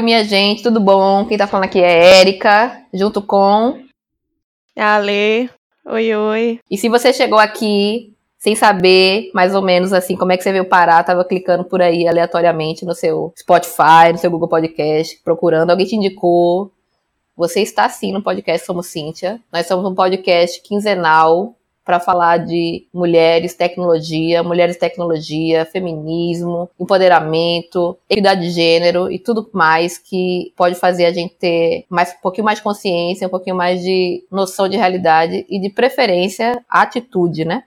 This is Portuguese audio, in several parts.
Oi, minha gente, tudo bom? Quem tá falando aqui é Érica, junto com. Ale. Oi, oi. E se você chegou aqui sem saber mais ou menos assim como é que você veio parar, tava clicando por aí aleatoriamente no seu Spotify, no seu Google Podcast, procurando, alguém te indicou. Você está sim no podcast Somos Cíntia. Nós somos um podcast quinzenal para falar de mulheres, tecnologia, mulheres, tecnologia, feminismo, empoderamento, equidade de gênero e tudo mais que pode fazer a gente ter mais, um pouquinho mais consciência, um pouquinho mais de noção de realidade e de preferência atitude, né?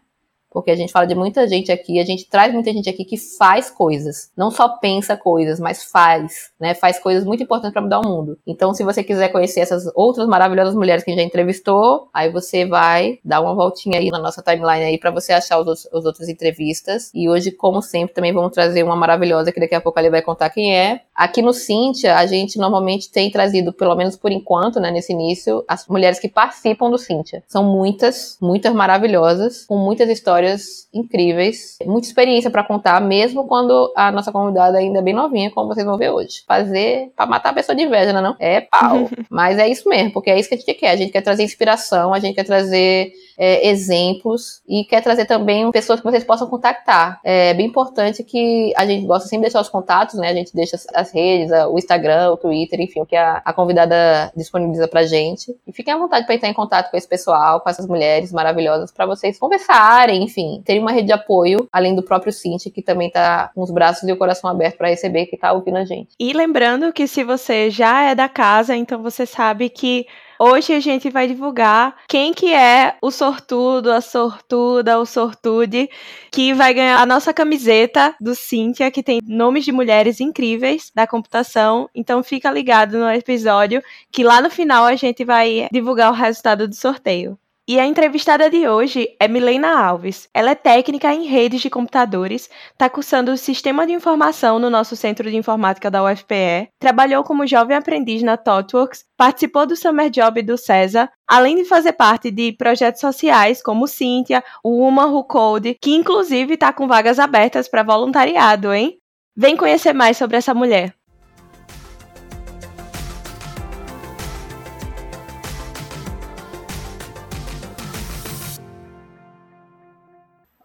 Porque a gente fala de muita gente aqui, a gente traz muita gente aqui que faz coisas, não só pensa coisas, mas faz, né? Faz coisas muito importantes para mudar o mundo. Então, se você quiser conhecer essas outras maravilhosas mulheres que a gente já entrevistou, aí você vai dar uma voltinha aí na nossa timeline aí para você achar os, outros, as outras entrevistas. E hoje, como sempre, também vamos trazer uma maravilhosa que daqui a pouco ele vai contar quem é. Aqui no Cintia, a gente normalmente tem trazido, pelo menos por enquanto, né, nesse início, as mulheres que participam do Cintia. São muitas, muitas maravilhosas, com muitas histórias incríveis, muita experiência para contar, mesmo quando a nossa convidada ainda é bem novinha, como vocês vão ver hoje. Fazer para matar a pessoa de inveja, não é? É pau. Mas é isso mesmo, porque é isso que a gente quer. A gente quer trazer inspiração, a gente quer trazer é, exemplos e quer trazer também pessoas que vocês possam contactar. É bem importante que a gente gosta sempre de deixar os contatos, né? A gente deixa as redes, o Instagram, o Twitter, enfim, o que a, a convidada disponibiliza pra gente. E fiquem à vontade para entrar em contato com esse pessoal, com essas mulheres maravilhosas, para vocês conversarem, enfim, terem uma rede de apoio, além do próprio Cinti, que também tá com os braços e o coração aberto para receber, que tá ouvindo a gente. E lembrando que se você já é da casa, então você sabe que Hoje a gente vai divulgar quem que é o sortudo, a sortuda, o sortude que vai ganhar a nossa camiseta do Cíntia, que tem nomes de mulheres incríveis da computação. Então fica ligado no episódio que lá no final a gente vai divulgar o resultado do sorteio. E a entrevistada de hoje é Milena Alves. Ela é técnica em redes de computadores, está cursando o Sistema de Informação no nosso Centro de Informática da UFPE, trabalhou como jovem aprendiz na ThoughtWorks, participou do Summer Job do César, além de fazer parte de projetos sociais como Cynthia, o Woman Who Code, que inclusive está com vagas abertas para voluntariado, hein? Vem conhecer mais sobre essa mulher.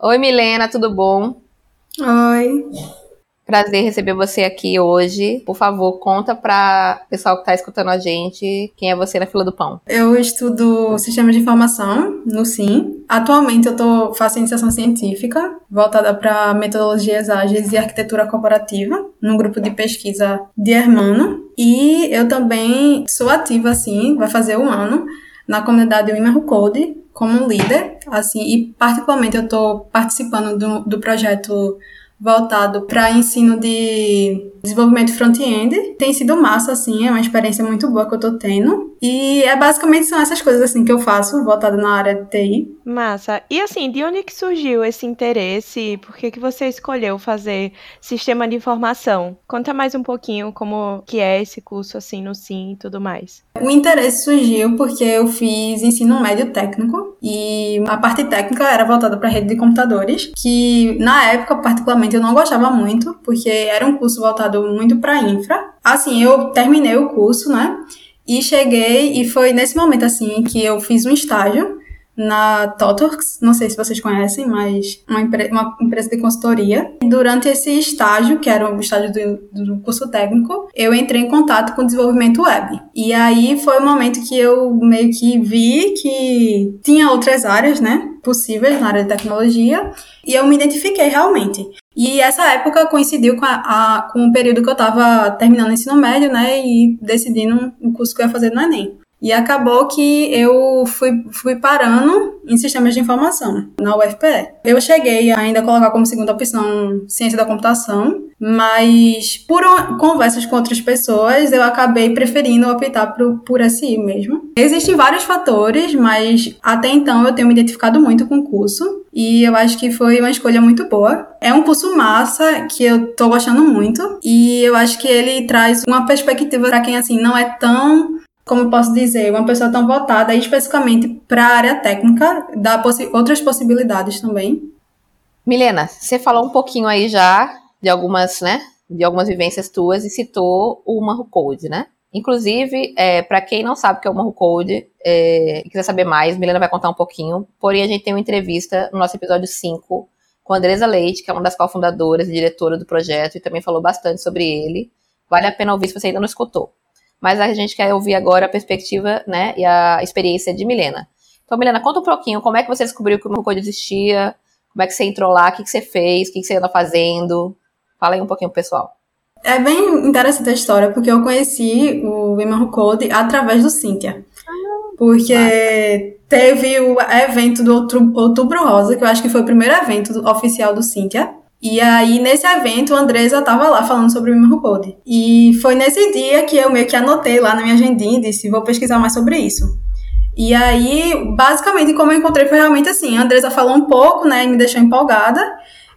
Oi, Milena, tudo bom? Oi. Prazer receber você aqui hoje. Por favor, conta para o pessoal que está escutando a gente quem é você na fila do pão. Eu estudo Sistema de Informação no SIM. Atualmente eu tô, faço iniciação científica, voltada para metodologias ágeis e arquitetura corporativa, num grupo de pesquisa de Hermano. E eu também sou ativa, assim, vai fazer um ano, na comunidade Women Code, como líder, assim, e particularmente eu estou participando do, do projeto voltado para ensino de desenvolvimento front-end. Tem sido massa, assim, é uma experiência muito boa que eu tô tendo. E é basicamente são essas coisas assim que eu faço, voltada na área de TI. Massa. E assim, de onde que surgiu esse interesse? Por que, que você escolheu fazer sistema de informação? Conta mais um pouquinho como que é esse curso assim no SIM e tudo mais. O interesse surgiu porque eu fiz ensino médio técnico e a parte técnica era voltada para rede de computadores, que na época particularmente eu não gostava muito, porque era um curso voltado muito para infra. Assim, eu terminei o curso, né? E cheguei, e foi nesse momento assim que eu fiz um estágio na Totorx, não sei se vocês conhecem, mas uma, empre uma empresa de consultoria. E durante esse estágio, que era o estágio do, do, curso técnico, eu entrei em contato com o desenvolvimento web. E aí foi o momento que eu meio que vi que tinha outras áreas, né, possíveis na área de tecnologia, e eu me identifiquei realmente. E essa época coincidiu com, a, a, com o período que eu estava terminando o ensino médio, né, e decidindo o curso que eu ia fazer no Enem. E acabou que eu fui, fui parando em sistemas de informação na UFPE. Eu cheguei ainda a colocar como segunda opção ciência da computação, mas por conversas com outras pessoas eu acabei preferindo optar por, por SI mesmo. Existem vários fatores, mas até então eu tenho me identificado muito com o curso e eu acho que foi uma escolha muito boa. É um curso massa que eu tô gostando muito e eu acho que ele traz uma perspectiva para quem assim não é tão como eu posso dizer, uma pessoa tão voltada especificamente para a área técnica, dá possi outras possibilidades também. Milena, você falou um pouquinho aí já de algumas, né, de algumas vivências tuas e citou o Marro Code, né? Inclusive, é, para quem não sabe o que é o Marro Code é, e quiser saber mais, Milena vai contar um pouquinho. Porém, a gente tem uma entrevista no nosso episódio 5 com a Andresa Leite, que é uma das cofundadoras e diretora do projeto, e também falou bastante sobre ele. Vale a pena ouvir se você ainda não escutou mas a gente quer ouvir agora a perspectiva, né, e a experiência de Milena. Então, Milena, conta um pouquinho, como é que você descobriu que o Code existia, como é que você entrou lá, o que, que você fez, o que, que você anda fazendo, fala aí um pouquinho pro pessoal. É bem interessante a história, porque eu conheci o Iman Code através do Cynthia. Porque teve o evento do Outubro Rosa, que eu acho que foi o primeiro evento oficial do Cynthia. E aí, nesse evento, a Andresa tava lá falando sobre o Mimro Code. E foi nesse dia que eu meio que anotei lá na minha agendinha e disse, vou pesquisar mais sobre isso. E aí, basicamente, como eu encontrei foi realmente assim, a Andresa falou um pouco, né, e me deixou empolgada.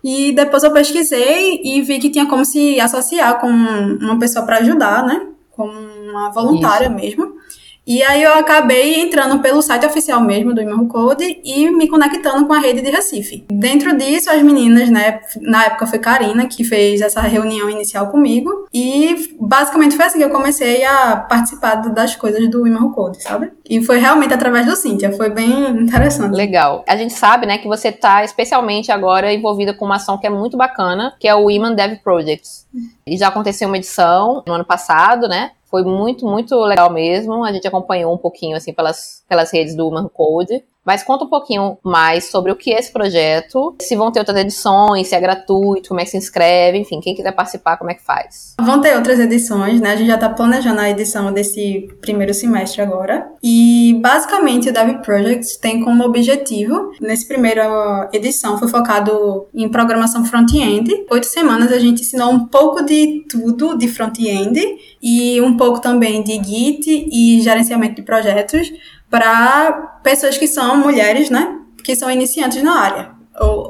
E depois eu pesquisei e vi que tinha como se associar com uma pessoa para ajudar, né, como uma voluntária isso. mesmo. E aí eu acabei entrando pelo site oficial mesmo do Imam Code e me conectando com a rede de Recife. Dentro disso, as meninas, né, na época foi Karina que fez essa reunião inicial comigo e basicamente foi assim que eu comecei a participar das coisas do Imam Code, sabe? E foi realmente através do Cíntia, foi bem interessante. Legal. A gente sabe, né, que você tá especialmente agora envolvida com uma ação que é muito bacana, que é o Women Dev Projects. E já aconteceu uma edição no ano passado, né? Foi muito, muito legal mesmo. A gente acompanhou um pouquinho, assim, pelas, pelas redes do Human Code. Mas conta um pouquinho mais sobre o que é esse projeto, se vão ter outras edições, se é gratuito, como é que se inscreve, enfim, quem quiser participar, como é que faz? Vão ter outras edições, né? A gente já está planejando a edição desse primeiro semestre agora. E basicamente o Dev Project tem como objetivo, nessa primeira edição, foi focado em programação front-end. Oito semanas a gente ensinou um pouco de tudo de front-end e um pouco também de Git e gerenciamento de projetos para pessoas que são mulheres, né? Que são iniciantes na área.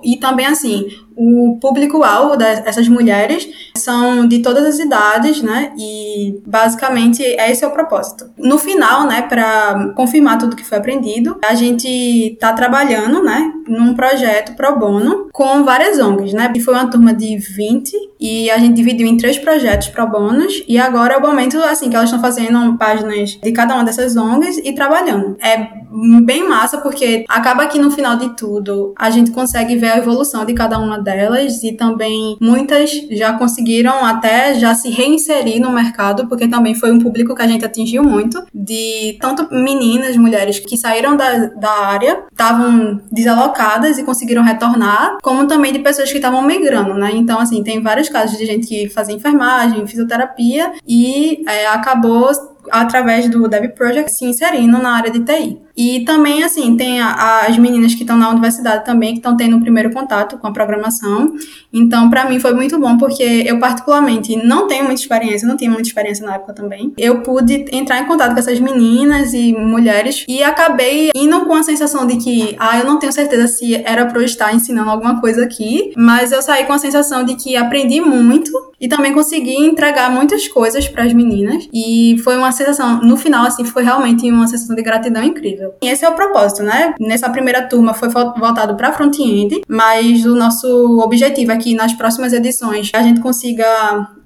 E também, assim, o público-alvo dessas mulheres são de todas as idades, né? E basicamente esse é o propósito. No final, né, para confirmar tudo que foi aprendido, a gente está trabalhando, né, num projeto pro bono com várias ONGs, né? E foi uma turma de 20 e a gente dividiu em três projetos pro bônus e agora é o momento assim que elas estão fazendo páginas de cada uma dessas ONGs e trabalhando. É bem massa porque acaba que no final de tudo a gente consegue ver a evolução de cada uma delas e também muitas já conseguiram até já se reinserir no mercado, porque também foi um público que a gente atingiu muito, de tanto meninas, mulheres que saíram da, da área, estavam desalocadas e conseguiram retornar, como também de pessoas que estavam migrando, né? Então, assim, tem vários casos de gente que fazia enfermagem, fisioterapia e é, acabou através do Dev Project se inserindo na área de TI. E também, assim, tem a, as meninas que estão na universidade também, que estão tendo o primeiro contato com a programação. Então, para mim foi muito bom, porque eu, particularmente, não tenho muita experiência, não tinha muita experiência na época também. Eu pude entrar em contato com essas meninas e mulheres e acabei indo com a sensação de que, ah, eu não tenho certeza se era para eu estar ensinando alguma coisa aqui, mas eu saí com a sensação de que aprendi muito e também consegui entregar muitas coisas para as meninas. E foi uma sensação, no final, assim, foi realmente uma sensação de gratidão incrível. E esse é o propósito, né? Nessa primeira turma foi voltado para front-end, mas o nosso objetivo aqui nas próximas edições é a gente consiga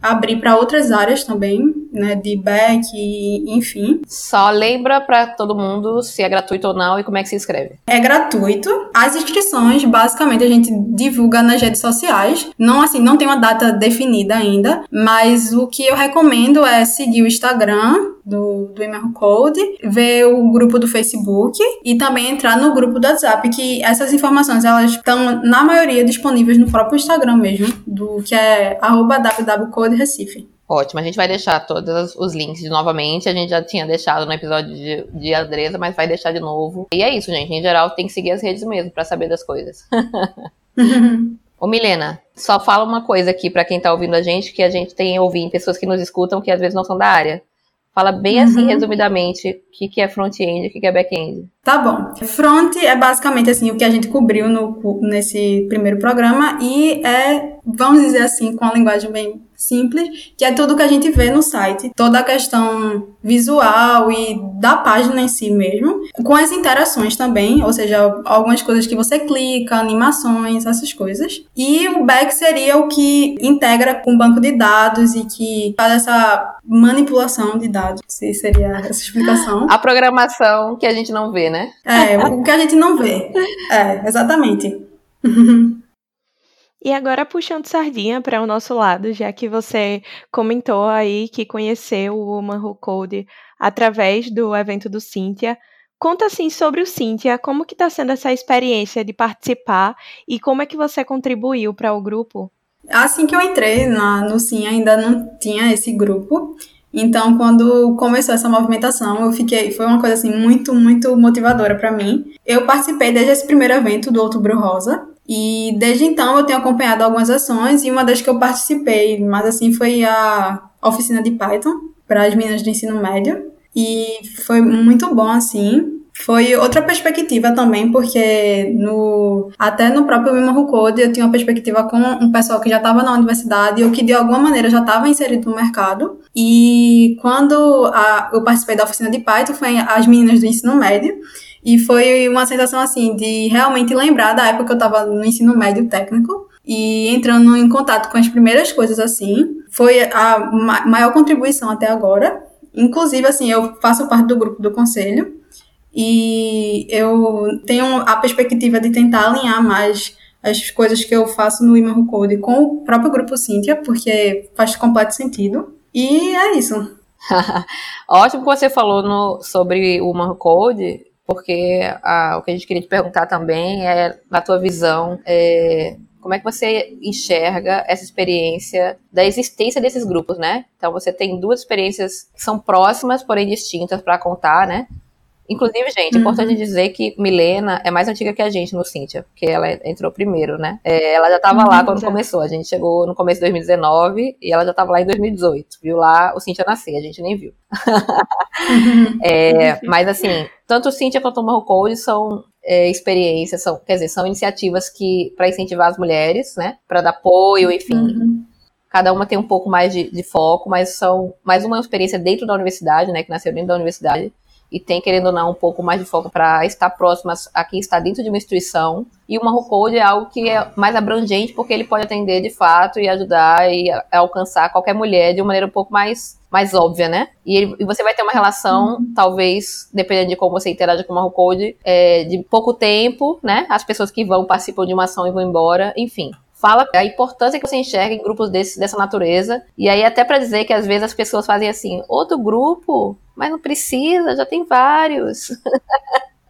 abrir para outras áreas também, né, de back, enfim. Só lembra para todo mundo se é gratuito ou não e como é que se inscreve. É gratuito. As inscrições, basicamente, a gente divulga nas redes sociais. Não assim, não tem uma data definida ainda, mas o que eu recomendo é seguir o Instagram do, do Email Code, ver o grupo do Facebook e também entrar no grupo do WhatsApp, que essas informações elas estão, na maioria, disponíveis no próprio Instagram mesmo, do que é www.code Recife. Ótimo, a gente vai deixar todos os links novamente. A gente já tinha deixado no episódio de, de Andresa, mas vai deixar de novo. E é isso, gente. Em geral, tem que seguir as redes mesmo para saber das coisas. Ô Milena, só fala uma coisa aqui para quem tá ouvindo a gente, que a gente tem ouvido pessoas que nos escutam que às vezes não são da área. Fala bem assim, uhum. resumidamente, o que, que é front-end e o que, que é back-end. Tá bom. Front é basicamente assim o que a gente cobriu no, nesse primeiro programa e é, vamos dizer assim, com a linguagem bem simples, que é tudo que a gente vê no site, toda a questão visual e da página em si mesmo, com as interações também, ou seja, algumas coisas que você clica, animações, essas coisas. E o back seria o que integra com o banco de dados e que faz essa manipulação de dados, se seria essa explicação. A programação que a gente não vê, né? É, o que a gente não vê. É, exatamente. E agora puxando sardinha para o nosso lado, já que você comentou aí que conheceu o Woman Who Code através do evento do Cynthia. Conta assim sobre o Cynthia, como que está sendo essa experiência de participar e como é que você contribuiu para o grupo? Assim que eu entrei na, no Sim, ainda não tinha esse grupo. Então, quando começou essa movimentação, eu fiquei, foi uma coisa assim muito, muito motivadora para mim. Eu participei desde esse primeiro evento do Outubro Rosa, e desde então eu tenho acompanhado algumas ações e uma das que eu participei, mas assim foi a oficina de Python para as meninas do ensino médio e foi muito bom assim. Foi outra perspectiva também, porque no até no próprio Mimo Code eu tinha uma perspectiva com um pessoal que já estava na universidade ou que de alguma maneira já estava inserido no mercado. E quando a, eu participei da oficina de Python, foi as meninas do ensino médio. E foi uma sensação assim de realmente lembrar da época que eu estava no ensino médio técnico e entrando em contato com as primeiras coisas assim. Foi a maior contribuição até agora. Inclusive, assim, eu faço parte do grupo do conselho e eu tenho a perspectiva de tentar alinhar mais as coisas que eu faço no Imaru Code com o próprio grupo Cynthia, porque faz completo sentido. E é isso. Ótimo que você falou no, sobre o Imaru Code, porque a, o que a gente queria te perguntar também é, na tua visão, é, como é que você enxerga essa experiência da existência desses grupos, né? Então você tem duas experiências que são próximas, porém distintas para contar, né? Inclusive, gente, é importante uhum. dizer que Milena é mais antiga que a gente no Cíntia, porque ela entrou primeiro, né? É, ela já estava uhum, lá quando começou. A gente chegou no começo de 2019 e ela já estava lá em 2018. Viu lá o Cíntia nascer, a gente nem viu. Uhum. é, mas assim, tanto o Cíntia quanto o Marro são é, experiências, são, quer dizer, são iniciativas que para incentivar as mulheres, né? Para dar apoio, enfim. Uhum. Cada uma tem um pouco mais de, de foco, mas são mais uma experiência dentro da universidade, né? Que nasceu dentro da universidade e tem, querendo ou não, um pouco mais de foco para estar próximas a quem está dentro de uma instituição. E o Marrocode é algo que é mais abrangente, porque ele pode atender de fato e ajudar e alcançar qualquer mulher de uma maneira um pouco mais, mais óbvia, né? E, ele, e você vai ter uma relação, uhum. talvez, dependendo de como você interage com o Marrocode, é, de pouco tempo, né? As pessoas que vão participam de uma ação e vão embora, enfim fala a importância que você enxerga em grupos desse, dessa natureza. E aí, até para dizer que às vezes as pessoas fazem assim: outro grupo? Mas não precisa, já tem vários.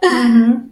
Uhum.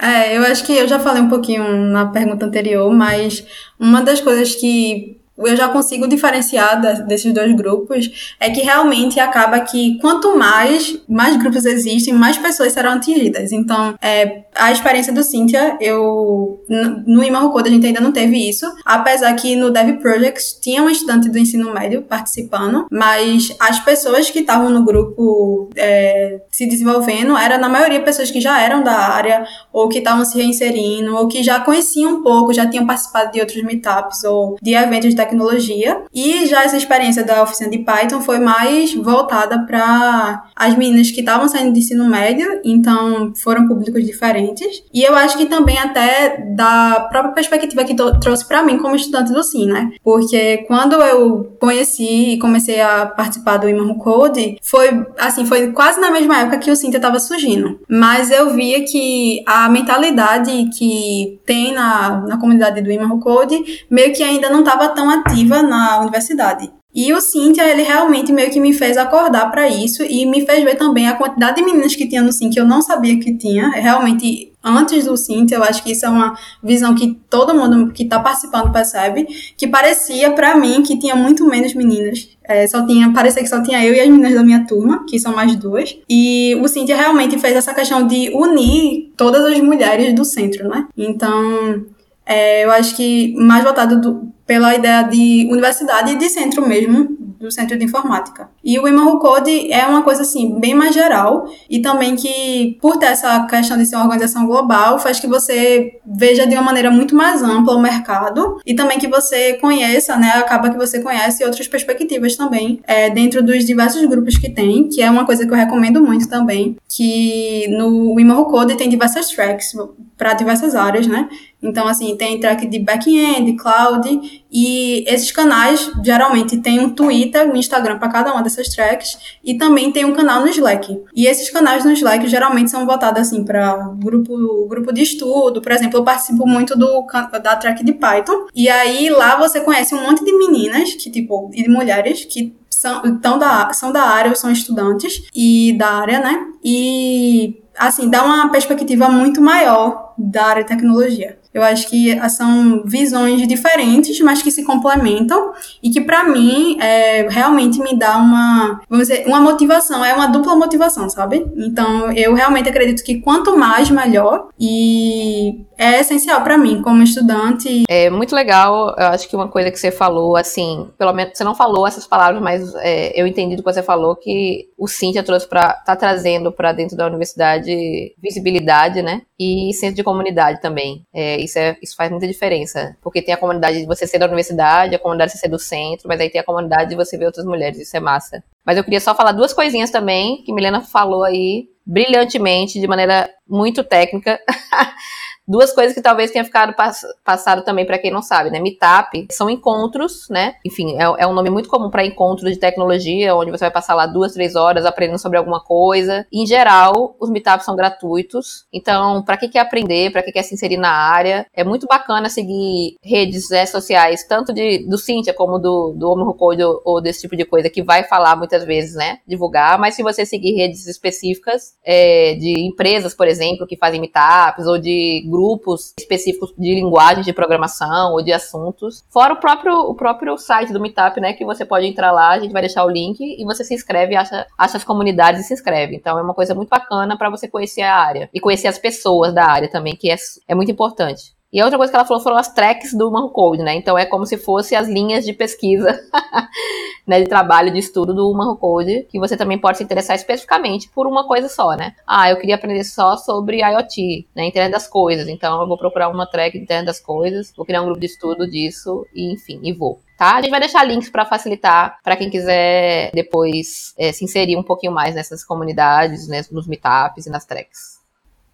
É, eu acho que eu já falei um pouquinho na pergunta anterior, mas uma das coisas que eu já consigo diferenciar desses dois grupos é que realmente acaba que quanto mais mais grupos existem, mais pessoas serão atingidas. Então, é, a experiência do Cynthia, eu no Code a gente ainda não teve isso, apesar que no Dev Projects tinha um estudante do ensino médio participando, mas as pessoas que estavam no grupo é, se desenvolvendo era na maioria pessoas que já eram da área ou que estavam se reinserindo ou que já conheciam um pouco, já tinham participado de outros meetups ou de eventos de tecnologia. E já essa experiência da oficina de Python foi mais voltada para as meninas que estavam saindo de ensino médio, então foram públicos diferentes. E eu acho que também até da própria perspectiva que trouxe para mim como estudante do SIM, né? Porque quando eu conheci e comecei a participar do Iman Code, foi assim, foi quase na mesma época que o Cinta estava surgindo. Mas eu via que a mentalidade que tem na, na comunidade do Iman Code meio que ainda não estava tão ativa na universidade. E o Cynthia, ele realmente meio que me fez acordar para isso e me fez ver também a quantidade de meninas que tinha no Sim que eu não sabia que tinha. Realmente antes do Cintia, eu acho que isso é uma visão que todo mundo que está participando percebe, que parecia para mim que tinha muito menos meninas. É, só tinha, parecia que só tinha eu e as meninas da minha turma, que são mais duas. E o Cintia realmente fez essa questão de unir todas as mulheres do centro, né? Então, é, eu acho que mais voltado do, pela ideia de universidade e de centro mesmo, do centro de informática. E o Imanhu Code é uma coisa assim bem mais geral e também que por ter essa questão de ser uma organização global faz que você veja de uma maneira muito mais ampla o mercado e também que você conheça, né, acaba que você conhece outras perspectivas também é, dentro dos diversos grupos que tem, que é uma coisa que eu recomendo muito também, que no Imanhu Code tem diversas tracks para diversas áreas, né? Então, assim, tem track de back-end, cloud, e esses canais geralmente tem um Twitter, um Instagram para cada uma dessas tracks, e também tem um canal no Slack. E esses canais no Slack geralmente são voltados, assim, para grupo, grupo de estudo. Por exemplo, eu participo muito do, da track de Python, e aí lá você conhece um monte de meninas, que, tipo, e de mulheres, que são, tão da, são da área ou são estudantes e da área, né? E assim, dá uma perspectiva muito maior da área de tecnologia. Eu acho que são visões diferentes, mas que se complementam e que para mim é, realmente me dá uma, vamos dizer, uma motivação, é uma dupla motivação, sabe? Então eu realmente acredito que quanto mais melhor e é essencial para mim como estudante. É muito legal, eu acho que uma coisa que você falou, assim, pelo menos você não falou essas palavras, mas é, eu entendi do que você falou que o Cintia trouxe para tá trazendo para dentro da universidade visibilidade, né? E senso de comunidade também. É, isso, é, isso faz muita diferença. Porque tem a comunidade de você ser da universidade, a comunidade de você ser do centro, mas aí tem a comunidade de você ver outras mulheres, isso é massa. Mas eu queria só falar duas coisinhas também, que Milena falou aí brilhantemente, de maneira muito técnica. Duas coisas que talvez tenha ficado pass passado também para quem não sabe, né? Meetup são encontros, né? Enfim, é, é um nome muito comum para encontros de tecnologia, onde você vai passar lá duas, três horas aprendendo sobre alguma coisa. Em geral, os meetups são gratuitos. Então, para quem quer aprender, para quem quer se inserir na área, é muito bacana seguir redes né, sociais, tanto de, do Cintia como do, do Homem Code ou, ou, desse tipo de coisa, que vai falar muitas vezes, né? Divulgar. Mas se você seguir redes específicas é, de empresas, por exemplo, que fazem meetups ou de grupos específicos de linguagem de programação ou de assuntos. Fora o próprio, o próprio site do Meetup, né? Que você pode entrar lá, a gente vai deixar o link e você se inscreve, acha, acha as comunidades e se inscreve. Então é uma coisa muito bacana para você conhecer a área e conhecer as pessoas da área também, que é, é muito importante. E a outra coisa que ela falou foram as tracks do Human Code, né? Então é como se fosse as linhas de pesquisa, né, de trabalho, de estudo do Human Code, que você também pode se interessar especificamente por uma coisa só, né? Ah, eu queria aprender só sobre IoT, né, internet das coisas. Então eu vou procurar uma track de internet das coisas, vou criar um grupo de estudo disso e enfim, e vou. Tá? A gente vai deixar links para facilitar para quem quiser depois é, se inserir um pouquinho mais nessas comunidades, né, nos meetups e nas tracks.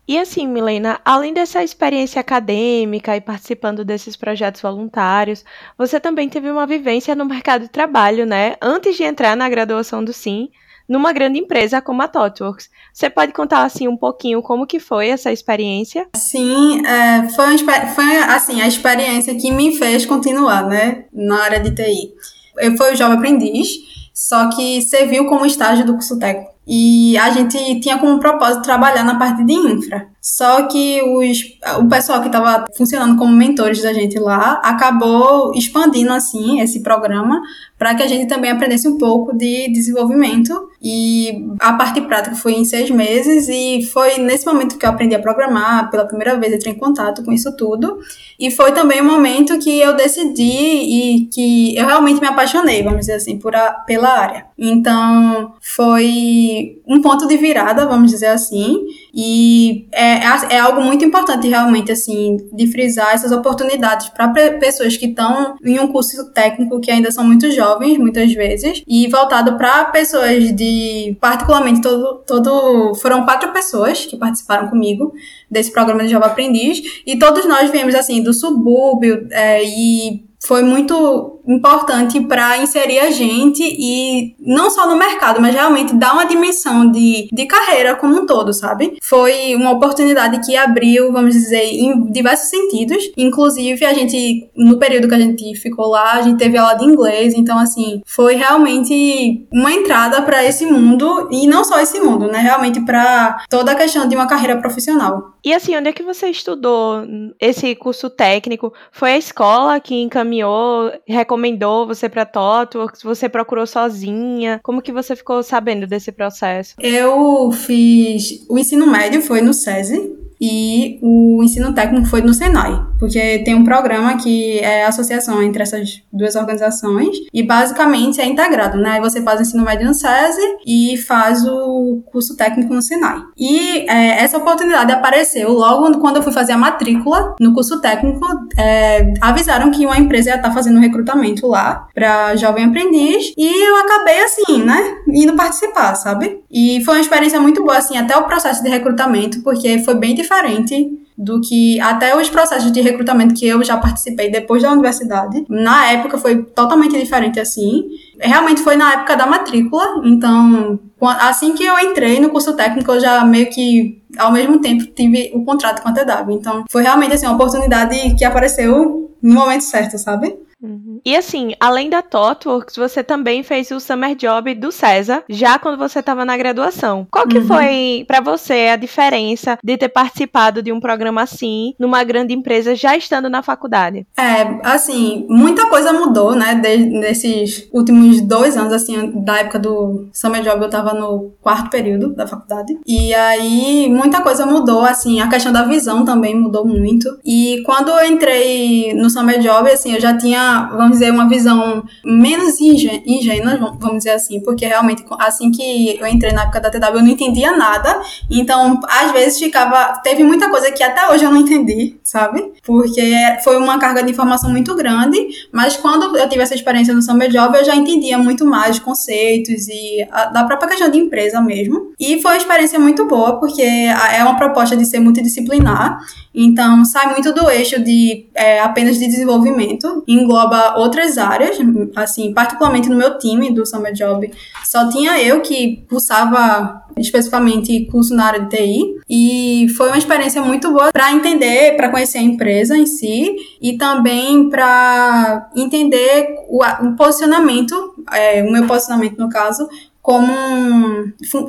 E assim, Milena, além dessa experiência acadêmica e participando desses projetos voluntários, você também teve uma vivência no mercado de trabalho, né? Antes de entrar na graduação do SIM, numa grande empresa como a ThoughtWorks. Você pode contar assim um pouquinho como que foi essa experiência? Sim, é, foi, foi assim a experiência que me fez continuar, né, na área de TI. Eu fui jovem aprendiz, só que serviu como estágio do curso técnico. E a gente tinha como propósito trabalhar na parte de infra. Só que os, o pessoal que estava funcionando como mentores da gente lá acabou expandindo assim esse programa para que a gente também aprendesse um pouco de desenvolvimento. E a parte prática foi em seis meses e foi nesse momento que eu aprendi a programar. Pela primeira vez entrei em contato com isso tudo. E foi também o um momento que eu decidi e que eu realmente me apaixonei, vamos dizer assim, por a, pela área. Então foi um ponto de virada, vamos dizer assim. E é, é, algo muito importante realmente, assim, de frisar essas oportunidades para pessoas que estão em um curso técnico que ainda são muito jovens, muitas vezes, e voltado para pessoas de, particularmente, todo, todo, foram quatro pessoas que participaram comigo desse programa de Jovem Aprendiz, e todos nós viemos, assim, do subúrbio, é, e foi muito importante para inserir a gente e não só no mercado, mas realmente dar uma dimensão de, de carreira como um todo, sabe? Foi uma oportunidade que abriu, vamos dizer, em diversos sentidos. Inclusive, a gente, no período que a gente ficou lá, a gente teve aula de inglês, então, assim, foi realmente uma entrada para esse mundo e não só esse mundo, né? Realmente para toda a questão de uma carreira profissional. E assim, onde é que você estudou esse curso técnico? Foi a escola que encaminhou, recomendou você para Toto? Ou você procurou sozinha? Como que você ficou sabendo desse processo? Eu fiz o ensino médio foi no SESI, e o ensino técnico foi no Senai, porque tem um programa que é a associação entre essas duas organizações e basicamente é integrado, né? Aí você faz o ensino médio no SESI e faz o curso técnico no Senai. E é, essa oportunidade apareceu logo quando eu fui fazer a matrícula no curso técnico, é, avisaram que uma empresa ia estar fazendo um recrutamento lá para jovem aprendiz e eu acabei assim, né, indo participar, sabe? E foi uma experiência muito boa assim, até o processo de recrutamento, porque foi bem diferente do que até os processos de recrutamento que eu já participei depois da universidade. Na época foi totalmente diferente assim. Realmente foi na época da matrícula, então assim que eu entrei no curso técnico, eu já meio que ao mesmo tempo tive o contrato com a TW. Então foi realmente assim uma oportunidade que apareceu no momento certo, sabe? Uhum. E assim, além da TOTWORKS, você também fez o Summer Job do César, já quando você estava na graduação. Qual que uhum. foi para você a diferença de ter participado de um programa assim, numa grande empresa, já estando na faculdade? É, assim, muita coisa mudou, né, nesses últimos dois anos, assim, da época do Summer Job, eu estava no quarto período da faculdade. E aí, muita coisa mudou, assim, a questão da visão também mudou muito. E quando eu entrei no Summer Job, assim, eu já tinha vamos dizer, uma visão menos ingênua, vamos dizer assim, porque realmente, assim que eu entrei na época da TW, eu não entendia nada, então, às vezes ficava, teve muita coisa que até hoje eu não entendi, sabe? Porque foi uma carga de informação muito grande, mas quando eu tive essa experiência no Summer Job, eu já entendia muito mais conceitos e a, da própria questão de empresa mesmo, e foi uma experiência muito boa, porque é uma proposta de ser multidisciplinar, então sai muito do eixo de é, apenas de desenvolvimento, engloba engloba outras áreas, assim, particularmente no meu time do Summer Job, só tinha eu que cursava especificamente curso na área de TI e foi uma experiência muito boa para entender, para conhecer a empresa em si e também para entender o, o posicionamento, é, o meu posicionamento no caso, como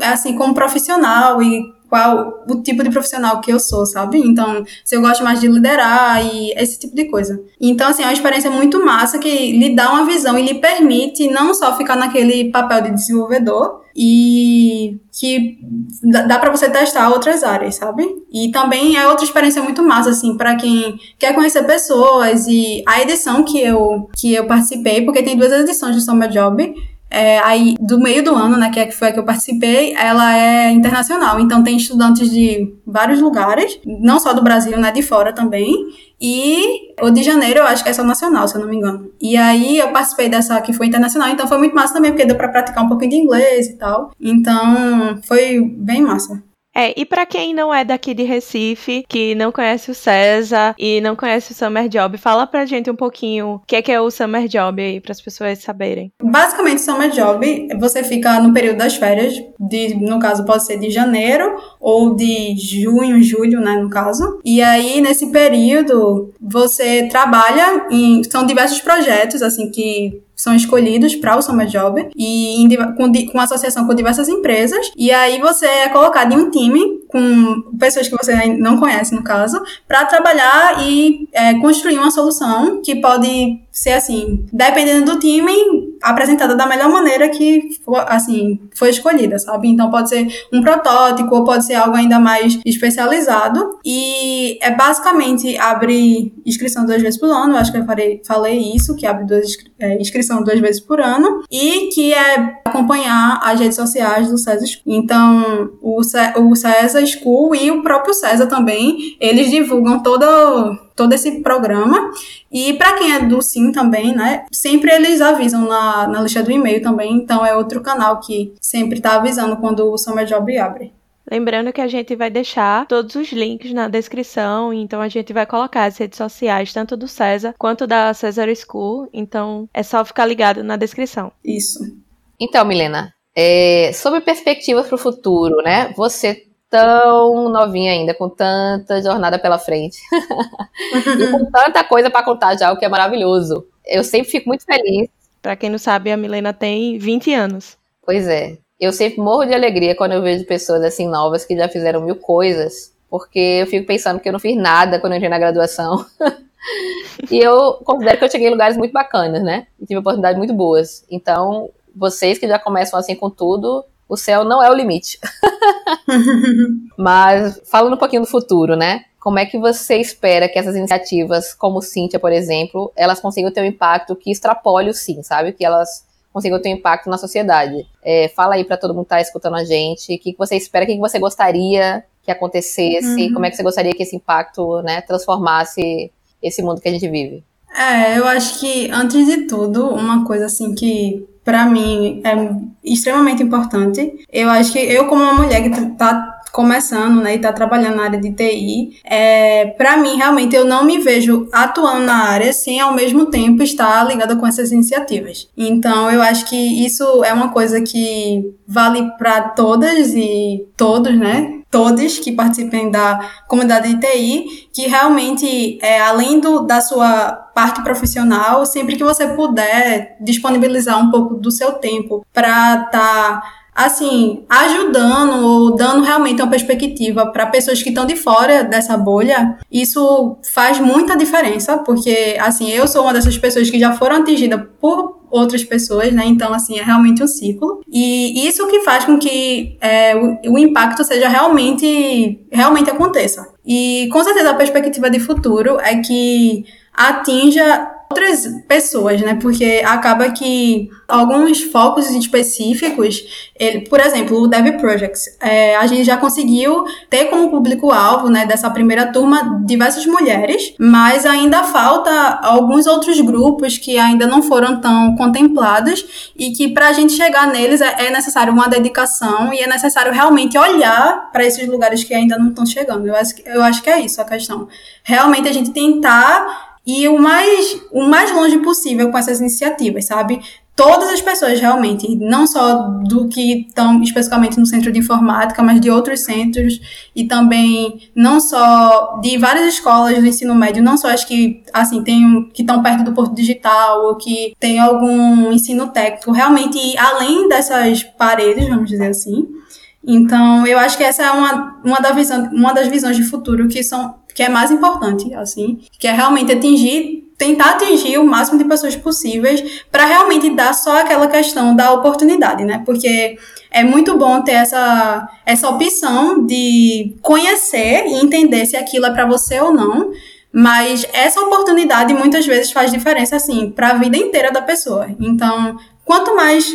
assim como profissional e qual o tipo de profissional que eu sou, sabe? Então, se eu gosto mais de liderar e esse tipo de coisa. Então, assim, é uma experiência muito massa que lhe dá uma visão e lhe permite não só ficar naquele papel de desenvolvedor e que dá para você testar outras áreas, sabe? E também é outra experiência muito massa assim para quem quer conhecer pessoas e a edição que eu que eu participei, porque tem duas edições do Summer Job, é, aí, do meio do ano, né, que, é, que foi a que eu participei, ela é internacional. Então, tem estudantes de vários lugares, não só do Brasil, né, de fora também. E o de janeiro, eu acho que é só nacional, se eu não me engano. E aí, eu participei dessa que foi internacional, então foi muito massa também, porque deu pra praticar um pouquinho de inglês e tal. Então, foi bem massa. É, e para quem não é daqui de Recife, que não conhece o César e não conhece o Summer Job, fala pra gente um pouquinho o que é, que é o Summer Job aí, para as pessoas saberem. Basicamente, Summer Job, você fica no período das férias, de, no caso pode ser de janeiro ou de junho, julho, né, no caso. E aí, nesse período, você trabalha em. São diversos projetos, assim, que são escolhidos para o Summer Job e em, com, com associação com diversas empresas. E aí você é colocado em um time com pessoas que você não conhece, no caso, para trabalhar e é, construir uma solução que pode ser assim, dependendo do time, apresentada da melhor maneira que for, assim, foi escolhida, sabe? Então pode ser um protótipo ou pode ser algo ainda mais especializado e é basicamente abre inscrição duas vezes por ano, acho que eu falei, falei isso, que abre duas, é, inscrição duas vezes por ano e que é acompanhar as redes sociais do César School. Então o, o César School e o próprio César também, eles divulgam todo todo esse programa. E para quem é do Sim também, né? Sempre eles avisam na, na lista do e-mail também. Então é outro canal que sempre está avisando quando o Summer Job abre. Lembrando que a gente vai deixar todos os links na descrição, então a gente vai colocar as redes sociais, tanto do César quanto da César School, então é só ficar ligado na descrição. Isso. Então, Milena, é, sobre perspectivas para o futuro, né? Você tão novinha ainda, com tanta jornada pela frente. e com tanta coisa para contar já, o que é maravilhoso. Eu sempre fico muito feliz. Para quem não sabe, a Milena tem 20 anos. Pois é eu sempre morro de alegria quando eu vejo pessoas assim novas que já fizeram mil coisas, porque eu fico pensando que eu não fiz nada quando eu entrei na graduação. e eu considero que eu cheguei em lugares muito bacanas, né? E tive oportunidades muito boas. Então, vocês que já começam assim com tudo, o céu não é o limite. Mas falando um pouquinho do futuro, né? Como é que você espera que essas iniciativas, como o Cíntia, por exemplo, elas consigam ter um impacto que extrapole o sim, sabe? Que elas consigam ter um impacto na sociedade. É, fala aí para todo mundo que tá escutando a gente, o que, que você espera, o que, que você gostaria que acontecesse, uhum. como é que você gostaria que esse impacto, né, transformasse esse mundo que a gente vive. É, eu acho que, antes de tudo, uma coisa assim que para mim é extremamente importante. Eu acho que eu, como uma mulher que tá começando, né, e tá trabalhando na área de TI, é, para mim, realmente, eu não me vejo atuando na área sem, ao mesmo tempo, estar ligada com essas iniciativas. Então, eu acho que isso é uma coisa que vale para todas e todos, né, todos que participem da comunidade de TI, que realmente, é, além do, da sua parte profissional, sempre que você puder disponibilizar um pouco do seu tempo para estar tá assim, ajudando ou dando realmente uma perspectiva para pessoas que estão de fora dessa bolha, isso faz muita diferença, porque, assim, eu sou uma dessas pessoas que já foram atingidas por outras pessoas, né? Então, assim, é realmente um ciclo. E isso que faz com que é, o, o impacto seja realmente, realmente aconteça. E, com certeza, a perspectiva de futuro é que atinja outras pessoas, né? Porque acaba que alguns focos específicos, ele, por exemplo, o Dev Projects, é, a gente já conseguiu ter como público-alvo, né, dessa primeira turma diversas mulheres, mas ainda falta alguns outros grupos que ainda não foram tão contemplados e que para a gente chegar neles é, é necessário uma dedicação e é necessário realmente olhar para esses lugares que ainda não estão chegando. Eu acho, eu acho que é isso a questão. Realmente a gente tentar e o mais, o mais longe possível com essas iniciativas, sabe? Todas as pessoas realmente, não só do que estão especificamente no centro de informática, mas de outros centros e também não só de várias escolas do ensino médio, não só as que assim tem que estão perto do Porto Digital ou que tem algum ensino técnico, realmente além dessas paredes, vamos dizer assim. Então, eu acho que essa é uma, uma, da visão, uma das visões de futuro que são que é mais importante, assim, que é realmente atingir, tentar atingir o máximo de pessoas possíveis para realmente dar só aquela questão da oportunidade, né? Porque é muito bom ter essa, essa opção de conhecer e entender se aquilo é para você ou não, mas essa oportunidade muitas vezes faz diferença, assim, para a vida inteira da pessoa. Então, quanto mais,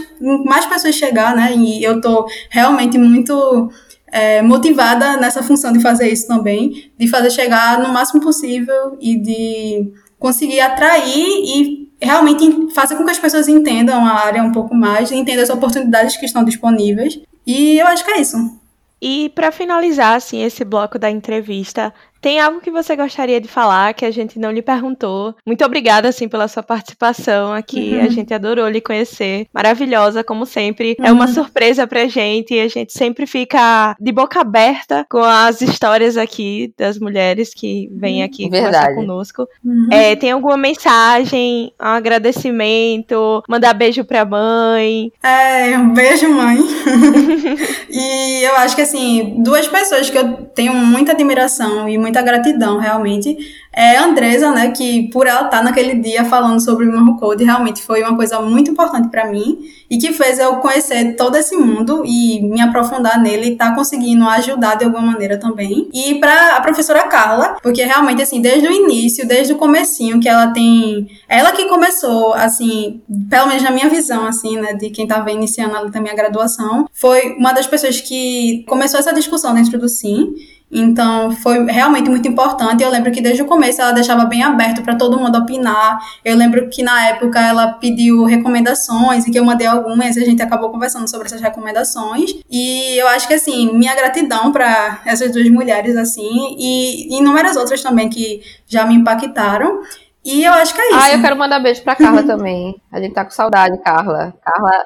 mais pessoas chegar, né? E eu tô realmente muito é, motivada nessa função de fazer isso também, de fazer chegar no máximo possível e de conseguir atrair e realmente fazer com que as pessoas entendam a área um pouco mais, entendam as oportunidades que estão disponíveis. E eu acho que é isso. E para finalizar assim esse bloco da entrevista, tem algo que você gostaria de falar que a gente não lhe perguntou? Muito obrigada, assim, pela sua participação aqui. Uhum. A gente adorou lhe conhecer. Maravilhosa, como sempre. Uhum. É uma uhum. surpresa pra gente e a gente sempre fica de boca aberta com as histórias aqui das mulheres que vêm aqui Verdade. conversar conosco. Uhum. É, tem alguma mensagem, um agradecimento, mandar beijo pra mãe? É, um beijo, mãe. e eu acho que, assim, duas pessoas que eu tenho muita admiração e muita muita gratidão, realmente, é a Andresa, né, que por ela estar tá naquele dia falando sobre o Code, realmente foi uma coisa muito importante para mim e que fez eu conhecer todo esse mundo e me aprofundar nele e estar tá conseguindo ajudar de alguma maneira também. E para a professora Carla, porque realmente assim, desde o início, desde o comecinho que ela tem, ela que começou assim, pelo menos na minha visão assim, né, de quem estava iniciando ali também a graduação, foi uma das pessoas que começou essa discussão dentro do Sim Então, foi realmente muito importante. Eu lembro que desde o começo ela deixava bem aberto para todo mundo opinar. Eu lembro que na época ela pediu recomendações e que eu mandei algumas e a gente acabou conversando sobre essas recomendações. E eu acho que, assim, minha gratidão para essas duas mulheres, assim, e inúmeras outras também que já me impactaram. E eu acho que é isso. Ah, eu quero mandar beijo pra Carla também. A gente tá com saudade, Carla. Carla,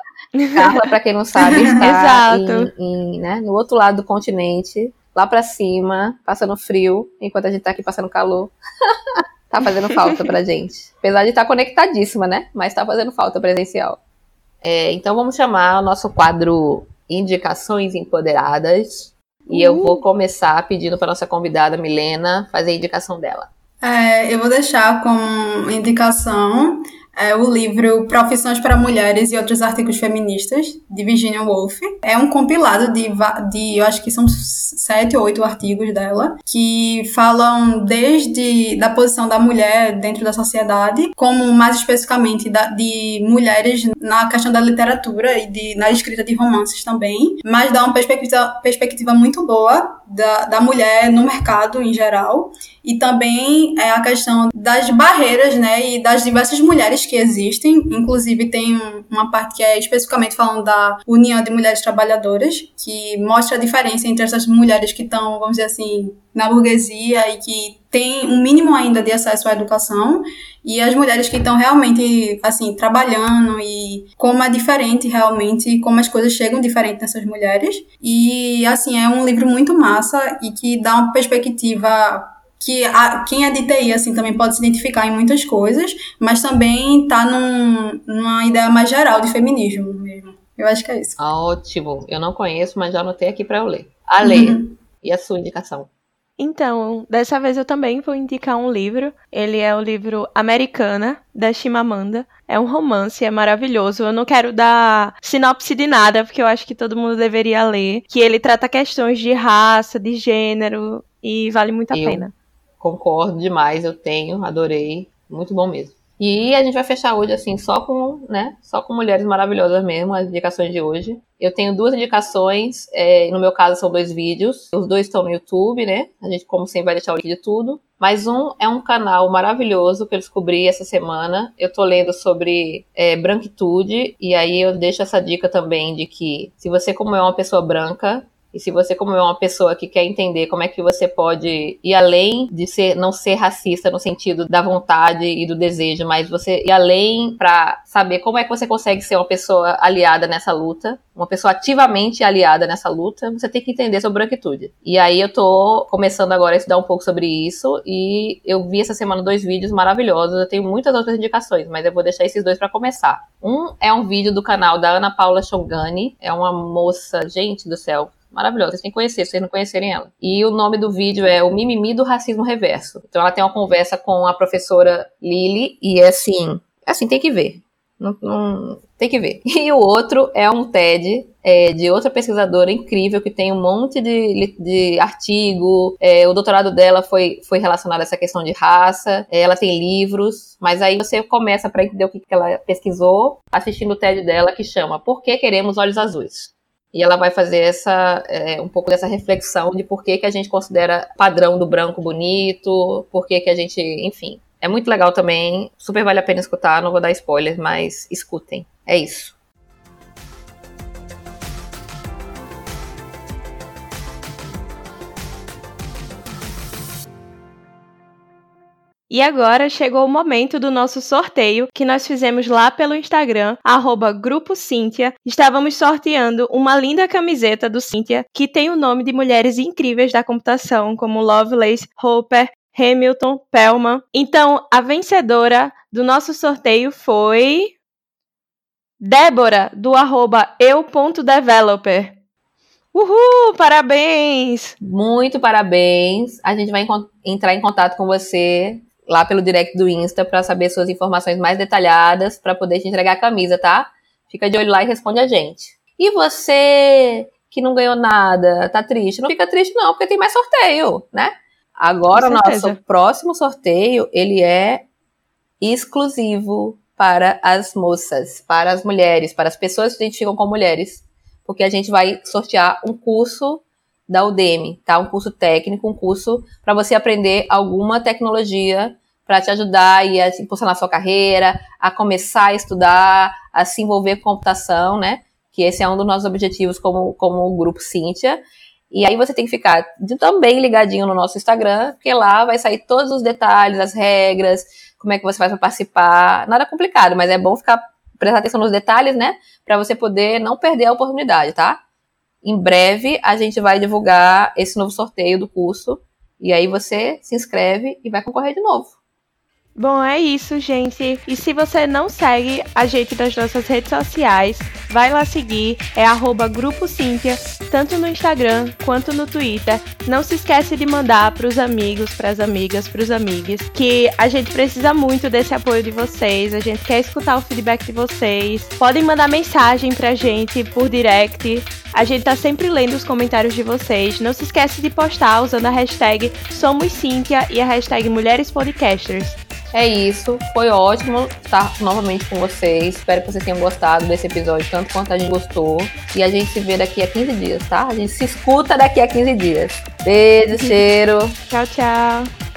Carla pra quem não sabe, está em, em, né, no outro lado do continente lá pra cima, passando frio, enquanto a gente tá aqui passando calor. tá fazendo falta pra gente. Apesar de estar tá conectadíssima, né? Mas tá fazendo falta presencial. É, então vamos chamar o nosso quadro Indicações Empoderadas. E eu vou começar pedindo para nossa convidada Milena fazer a indicação dela. É, eu vou deixar como indicação é o livro Profissões para Mulheres e Outros Artigos Feministas, de Virginia Woolf. É um compilado de, de eu acho que são sete ou oito artigos dela, que falam desde da posição da mulher dentro da sociedade, como mais especificamente da, de mulheres na questão da literatura e de, na escrita de romances também, mas dá uma perspectiva, perspectiva muito boa da, da mulher no mercado em geral e também é a questão das barreiras, né, e das diversas mulheres que existem. Inclusive tem uma parte que é especificamente falando da União de Mulheres Trabalhadoras, que mostra a diferença entre essas mulheres que estão, vamos dizer assim, na burguesia e que têm um mínimo ainda de acesso à educação e as mulheres que estão realmente assim trabalhando e como é diferente realmente como as coisas chegam diferente nessas mulheres e assim é um livro muito massa e que dá uma perspectiva que a, quem é de TI assim também pode se identificar em muitas coisas, mas também tá num, numa ideia mais geral de feminismo mesmo. Eu acho que é isso. Ótimo. Eu não conheço, mas já anotei aqui para eu ler. A ler. Uhum. E a sua indicação? Então, dessa vez eu também vou indicar um livro. Ele é o livro Americana, da Chimamanda. É um romance, é maravilhoso. Eu não quero dar sinopse de nada, porque eu acho que todo mundo deveria ler. Que ele trata questões de raça, de gênero, e vale muito a eu pena. Concordo demais, eu tenho, adorei. Muito bom mesmo. E a gente vai fechar hoje, assim, só com, né, só com mulheres maravilhosas mesmo, as indicações de hoje. Eu tenho duas indicações, é, no meu caso são dois vídeos, os dois estão no YouTube, né, a gente, como sempre, vai deixar o link de tudo. Mas um é um canal maravilhoso que eu descobri essa semana. Eu tô lendo sobre é, branquitude, e aí eu deixo essa dica também de que se você, como é uma pessoa branca, e se você, como é uma pessoa que quer entender como é que você pode ir além de ser, não ser racista no sentido da vontade e do desejo, mas você ir além para saber como é que você consegue ser uma pessoa aliada nessa luta, uma pessoa ativamente aliada nessa luta, você tem que entender sobre branquitude. E aí eu tô começando agora a estudar um pouco sobre isso e eu vi essa semana dois vídeos maravilhosos. Eu tenho muitas outras indicações, mas eu vou deixar esses dois para começar. Um é um vídeo do canal da Ana Paula Shongani, é uma moça, gente do céu, maravilhosa. Vocês têm que conhecer, se vocês não conhecerem ela. E o nome do vídeo é O Mimimi do Racismo Reverso. Então ela tem uma conversa com a professora Lily e é assim, é assim, tem que ver. Não, não, tem que ver. E o outro é um TED é, de outra pesquisadora incrível que tem um monte de, de artigo. É, o doutorado dela foi, foi relacionado a essa questão de raça. É, ela tem livros, mas aí você começa para entender o que, que ela pesquisou assistindo o TED dela que chama Por que Queremos Olhos Azuis? E ela vai fazer essa é, um pouco dessa reflexão de por que, que a gente considera padrão do branco bonito, por que, que a gente, enfim. É muito legal também, super vale a pena escutar, não vou dar spoilers, mas escutem. É isso. E agora chegou o momento do nosso sorteio que nós fizemos lá pelo Instagram, arroba Grupo Cíntia. Estávamos sorteando uma linda camiseta do Cíntia, que tem o nome de mulheres incríveis da computação, como Lovelace, Hopper, Hamilton, Pellman. Então, a vencedora do nosso sorteio foi. Débora, do arroba eu.developer. Uhul, parabéns! Muito parabéns. A gente vai entrar em contato com você lá pelo direct do Insta para saber suas informações mais detalhadas para poder te entregar a camisa, tá? Fica de olho lá e responde a gente. E você que não ganhou nada, tá triste? Não fica triste não, porque tem mais sorteio, né? Agora o nosso próximo sorteio, ele é exclusivo para as moças, para as mulheres, para as pessoas que se identificam com mulheres, porque a gente vai sortear um curso da Udemy, tá? Um curso técnico, um curso para você aprender alguma tecnologia para te ajudar a impulsionar a sua carreira, a começar a estudar, a se envolver com computação, né? Que esse é um dos nossos objetivos como, como grupo Cíntia. E aí você tem que ficar também ligadinho no nosso Instagram, porque lá vai sair todos os detalhes, as regras, como é que você para participar. Nada complicado, mas é bom ficar prestar atenção nos detalhes, né? Para você poder não perder a oportunidade, tá? Em breve a gente vai divulgar esse novo sorteio do curso e aí você se inscreve e vai concorrer de novo. Bom, é isso, gente. E se você não segue a gente nas nossas redes sociais, vai lá seguir, é arroba Grupo Cíntia, tanto no Instagram quanto no Twitter. Não se esquece de mandar para os amigos, para as amigas, para os amigos, que a gente precisa muito desse apoio de vocês, a gente quer escutar o feedback de vocês. Podem mandar mensagem pra gente por direct. A gente tá sempre lendo os comentários de vocês. Não se esquece de postar usando a hashtag Somos Cíntia e a hashtag Mulheres Podcasters. É isso, foi ótimo estar novamente com vocês. Espero que vocês tenham gostado desse episódio, tanto quanto a gente gostou. E a gente se vê daqui a 15 dias, tá? A gente se escuta daqui a 15 dias. Beijo, cheiro. Tchau, tchau.